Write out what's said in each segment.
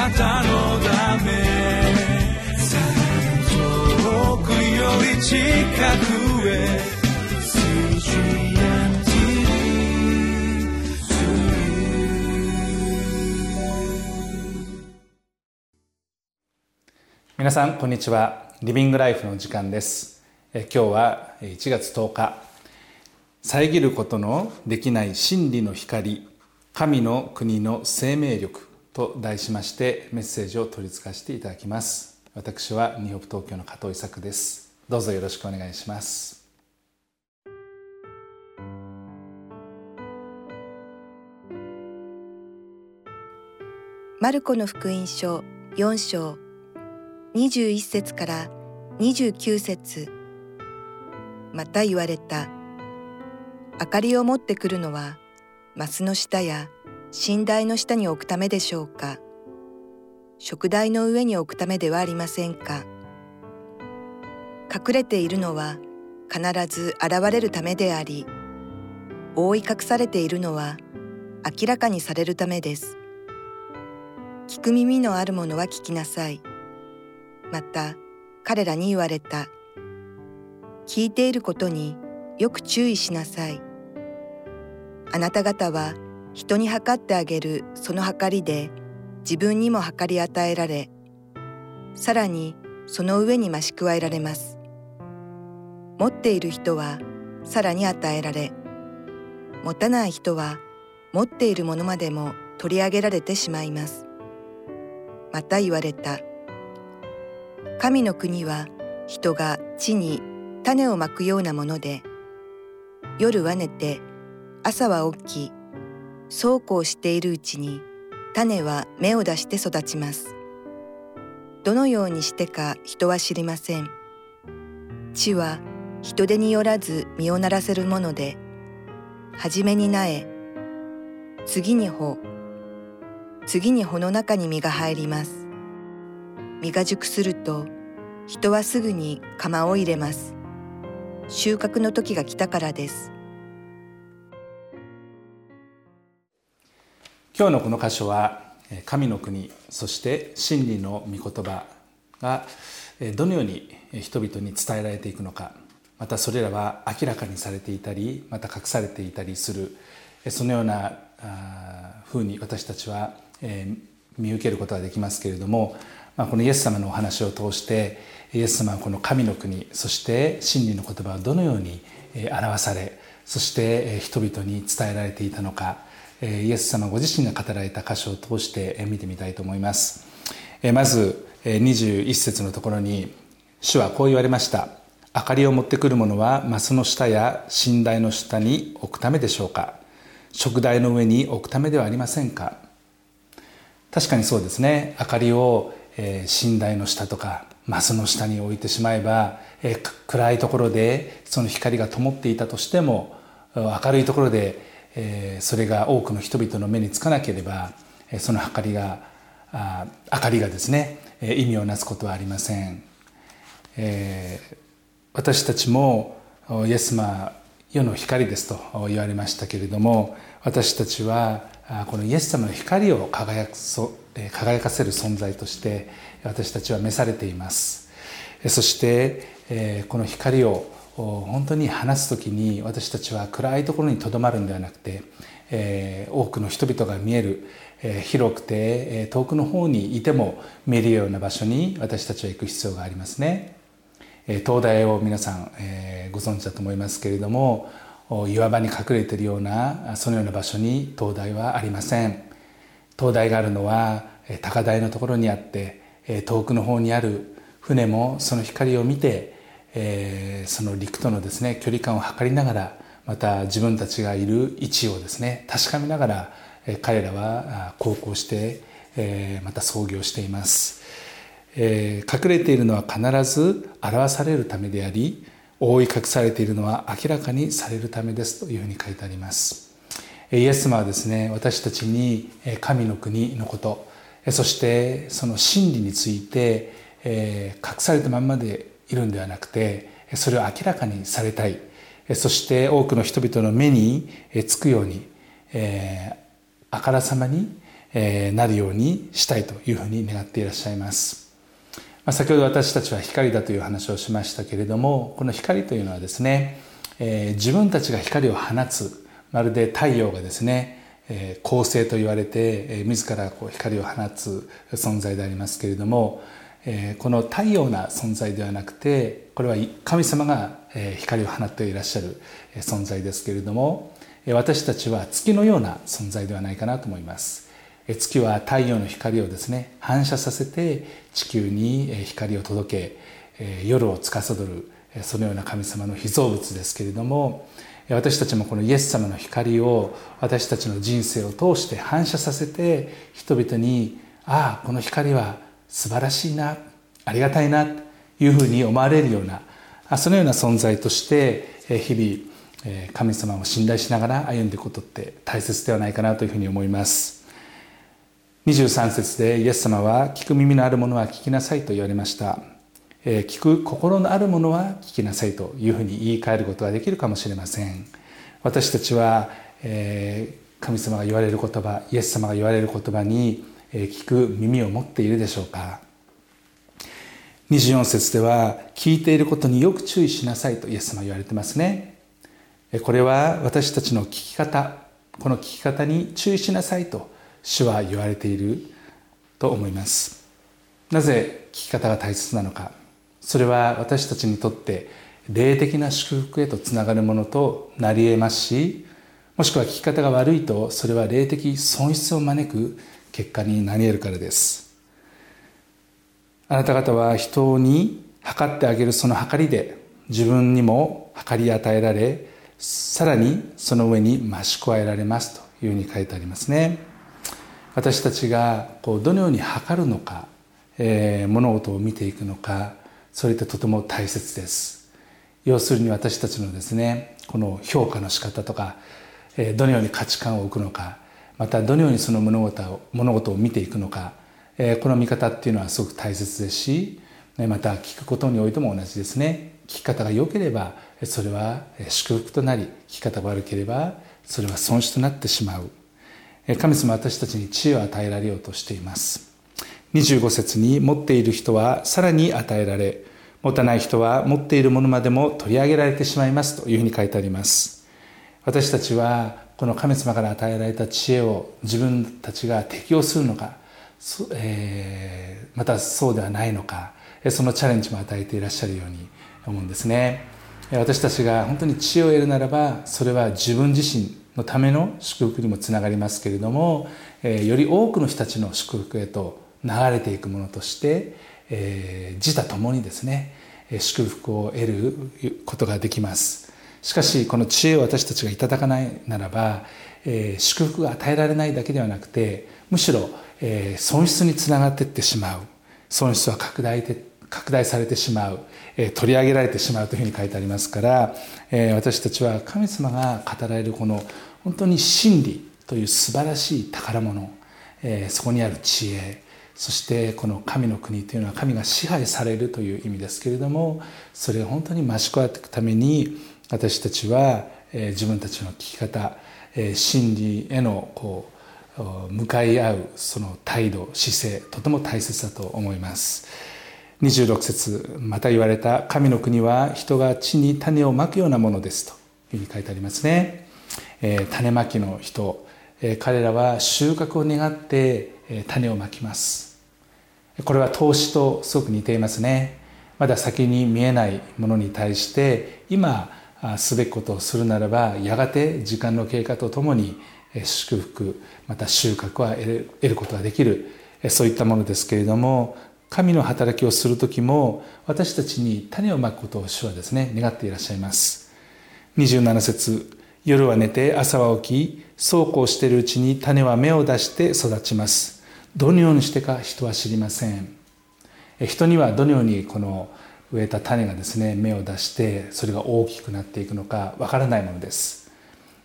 なたのため遠くより近くへ皆さんこんにちは。リビングライフの時間です。え今日は1月10日。遮ることのできない真理の光。神の国の生命力。と題しましてメッセージを取り付かせていただきます。私はニューヨーク東京の加藤伊作です。どうぞよろしくお願いします。マルコの福音書4章。21節から29節。また言われた。明かりを持ってくるのはマスの下や寝台の下に置くためでしょうか？食台の上に置くためではありませんか？隠れているのは必ず現れるためであり覆い隠されているのは明らかにされるためです聞く耳のあるものは聞きなさいまた彼らに言われた。聞いていることによく注意しなさい。あなた方は人に測ってあげるその測りで自分にも測り与えられ、さらにその上に増し加えられます。持っている人はさらに与えられ、持たない人は持っているものまでも取り上げられてしまいます。また言われた。神の国は人が地に種をまくようなもので夜は寝て朝は起きそうこうしているうちに種は芽を出して育ちます。どのようにしてか人は知りません。地は人手によらず実をならせるもので初めに苗次に穂次に穂の中に実が入ります。実が熟すると人はすぐに釜を入れます。収穫の時が来たからです。今日のこの箇所は神の国そして真理の御言葉がどのように人々に伝えられていくのかまたそれらは明らかにされていたりまた隠されていたりするそのようなふうに私たちは見受けることができますけれども、このイエス様のお話を通してイエス様はこの神の国そして真理の言葉をどのように表されそして人々に伝えられていたのかイエス様ご自身が語られた箇所を通して見てみたいと思います。まず21節のところに主はこう言われました。明かりを持ってくる者はマスの下や寝台の下に置くためでしょうか。食台の上に置くためではありませんか。確かにそうですね。明かりをえー、寝台の下とかマスの下に置いてしまえば、え、暗いところでその光が灯っていたとしても明るいところで、それが多くの人々の目につかなければ、その明かりが明かりがですね、意味をなすことはありません、私たちもイエス様世の光ですと言われましたけれども私たちはこのイエス様の光を輝く輝かせる存在として私たちは召されています。そしてこの光を本当に話す時に私たちは暗いところにとどまるんではなくて多くの人々が見える広くて遠くの方にいても見えるような場所に私たちは行く必要がありますね。灯台を皆さんご存知だと思いますけれども岩場に隠れているようなそのような場所に灯台はありません。灯台があるのは高台のところにあって遠くの方にある船もその光を見て、えその陸とのですね距離感を測りながらまた自分たちがいる位置をですね確かめながら彼らは航行して、えまた操業しています、え隠れているのは必ず表されるためであり覆い隠されているのは明らかにされるためですというふうに書いてあります。イエス様はですね私たちに神の国のことそしてその真理について隠されたままでいるんではなくてそれを明らかにされたい。そして多くの人々の目につくようにえあからさまになるようにしたいというふうに願っていらっしゃいます。まあ先ほど私たちは光だという話をしましたけれどもこの光というのはですねえ自分たちが光を放つまるで太陽がですね恒星と言われて自らこう光を放つ存在でありますけれどもこの太陽な存在ではなくてこれは神様が光を放っていらっしゃる存在ですけれども私たちは月のような存在ではないかなと思います。月は太陽の光をですね反射させて地球に光を届け夜を司るそのような神様の被造物ですけれども私たちもこのイエス様の光を私たちの人生を通して反射させて人々にああこの光は素晴らしいなありがたいなというふうに思われるようなそのような存在として日々神様を信頼しながら歩んでいくことって大切ではないかなというふうに思います。23節でイエス様は聞く耳のあるものは聞きなさいと言われました。聞く心のあるものは聞きなさいというふうに言い換えることができるかもしれません。私たちは神様が言われる言葉イエス様が言われる言葉に聞く耳を持っているでしょうか？24節では聞いていることによく注意しなさいとイエス様は言われてますね。これは私たちの聞き方この聞き方に注意しなさいと主は言われていると思います。なぜ聞き方が大切なのか？それは私たちにとって霊的な祝福へとつながるものとなり得ますしもしくは聞き方が悪いとそれは霊的損失を招く結果になり得るからです。あなた方は人に測ってあげるその測りで自分にも測り与えられさらにその上に増し加えられますというふうに書いてありますね。私たちがこうどのように測るのか、えー、物事を見ていくのかそれってとても大切です。要するに私たちのですねこの評価の仕方とかどのように価値観を置くのかまたどのようにその物事を物事を見ていくのかこの見方っていうのはすごく大切ですしまた聞くことにおいても同じですね。聞き方が良ければそれは祝福となり聞き方が悪ければそれは損失となってしまう。神様私たちに知恵を与えられようとしています。25節に持っている人はさらに与えられ持たない人は持っているものまでも取り上げられてしまいますというふうに書いてあります。私たちはこの神様から与えられた知恵を自分たちが適用するのか、えー、またそうではないのかそのチャレンジも与えていらっしゃるように思うんですね。私たちが本当に知恵を得るならばそれは自分自身のための祝福にもつながりますけれどもえより多くの人たちの祝福へと流れていくものとして、えー、自他ともにですね祝福を得ることができます。しかしこの知恵を私たちがいただかないならば、えー、祝福が与えられないだけではなくてむしろ、えー、損失につながっていってしまう。損失は拡大で拡大されてしまう、えー、取り上げられてしまうというふうに書いてありますから、えー、私たちは神様が語られるこの本当に真理という素晴らしい宝物、えー、そこにある知恵そしてこの神の国というのは神が支配されるという意味ですけれどもそれが本当に増し加わっていくために私たちは自分たちの聞き方真理へのこう向かい合うその態度姿勢とても大切だと思います。26節また言われた神の国は人が地に種をまくようなものですというふうに書いてありますね、え種まきの人、え彼らは収穫を願って、え種をまきます。これは投資とすごく似ていますね。まだ先に見えないものに対して今すべきことをするならばやがて時間の経過とともに祝福また収穫は得ることができるそういったものですけれども神の働きをする時も私たちに種をまくことを主はですね願っていらっしゃいます。27節夜は寝て朝は起きそうこうしているうちに種は芽を出して育ちます。どのようにしてか人は知りません。人にはどのようにこの植えた種がですね芽を出してそれが大きくなっていくのかわからないものです、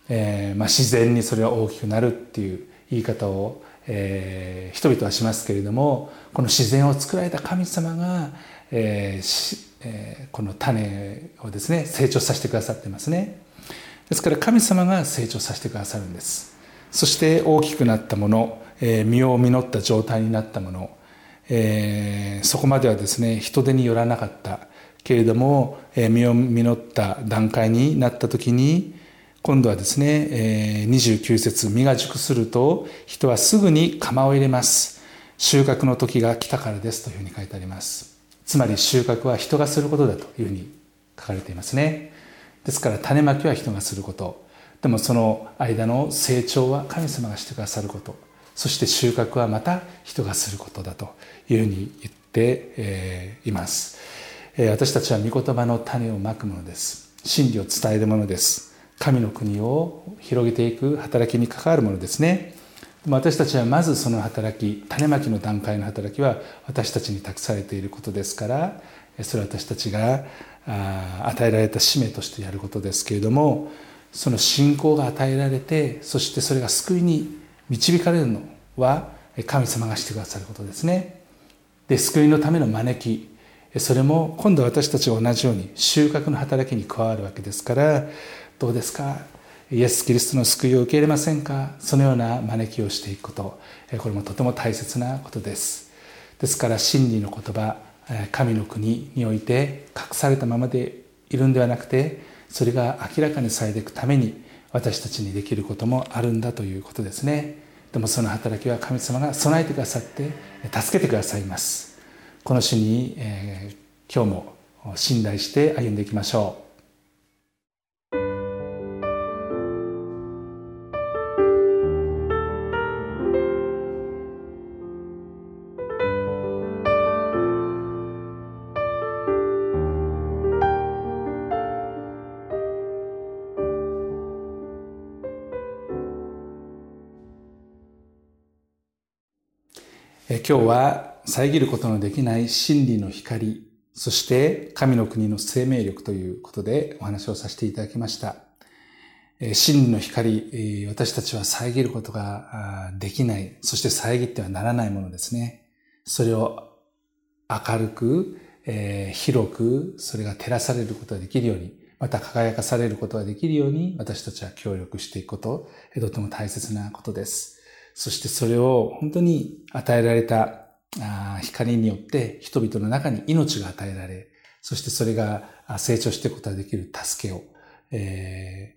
えー、まあ、自然にそれは大きくなるっていう言い方を、えー、人々はしますけれどもこの自然を作られた神様が、えーえこの種をですね成長させてくださってますね。ですから神様が成長させてくださるんです。そして大きくなったものえー、身を実った状態になったもの、えー、そこまではですね人手によらなかった。けれども、えー、身を実った段階になった時に今度はですね、えー、29節実が熟すると人はすぐに釜を入れます。収穫の時が来たからです。というふうに書いてあります。つまり収穫は人がすることだというふうに書かれていますね。ですから種まきは人がすること。でもその間の成長は神様がしてくださること。そして収穫はまた人がすることだというふうに言っています。私たちは御言葉の種をまくものです。真理を伝えるものです。神の国を広げていく働きに関わるものですね。私たちはまずその働き種まきの段階の働きは私たちに託されていることですからそれは私たちが与えられた使命としてやることですけれどもその信仰が与えられてそしてそれが救いに導かれるのは神様がしてくださることですね。で救いのための招き。それも今度私たちが同じように収穫の働きに加わるわけですからどうですか？イエス・キリストの救いを受け入れませんか？そのような招きをしていくこと。これもとても大切なことです。ですから真理の言葉神の国において隠されたままでいるんではなくてそれが明らかにされていくために私たちにできることもあるんだということですね。でもその働きは神様が備えてくださって助けてくださいます。この主に、えー、今日も信頼して歩んでいきましょう。今日は遮ることのできない真理の光、そして神の国の生命力ということでお話をさせていただきました。真理の光、私たちは遮ることができない、そして遮ってはならないものですね。それを明るく、広く、それが照らされることができるように、また輝かされることができるように私たちは協力していくこと、とても大切なことです。そしてそれを本当に与えられた光によって人々の中に命が与えられ、そしてそれが成長していくことができる助けを、え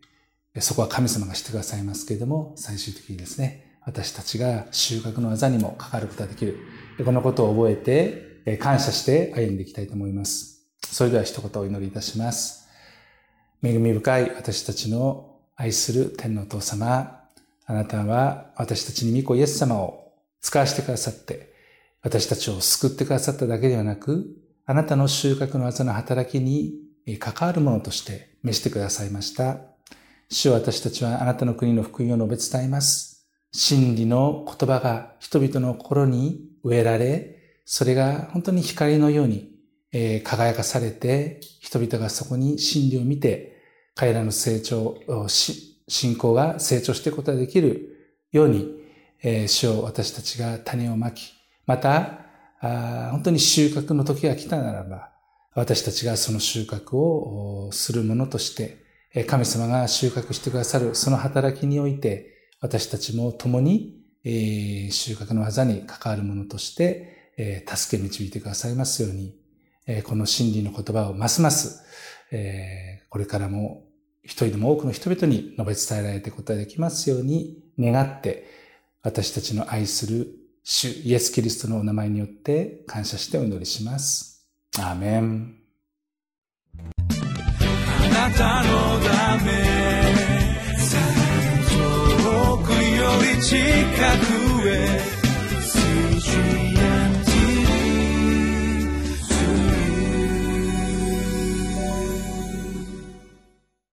ー、そこは神様がしてくださいますけれども、最終的にですね、私たちが収穫の技にもかかることができる。このことを覚えて、感謝して歩んでいきたいと思います。それでは一言お祈りいたします。恵み深い私たちの愛する天のお父様、あなたは私たちに御子イエス様を使わせてくださって、私たちを救ってくださっただけではなく、あなたの収穫の技の働きに関わるものとして召してくださいました。主は私たちはあなたの国の福音を述べ伝えます。真理の言葉が人々の心に植えられ、それが本当に光のように輝かされて、人々がそこに真理を見て、彼らの成長をし信仰が成長していくことができるように、えー、主を私たちが種をまき、また、あ本当に収穫の時が来たならば、私たちがその収穫をするものとして、神様が収穫してくださるその働きにおいて、私たちも共に、え、収穫の技に関わるものとして、え、助け導いてくださいますように、え、この真理の言葉をますます、え、これからも一人でも多くの人々に述べ伝えられて答えできますように願って、私たちの愛する主イエス・キリストのお名前によって感謝してお祈りします。アーメン。あなたのため遠くより近くへ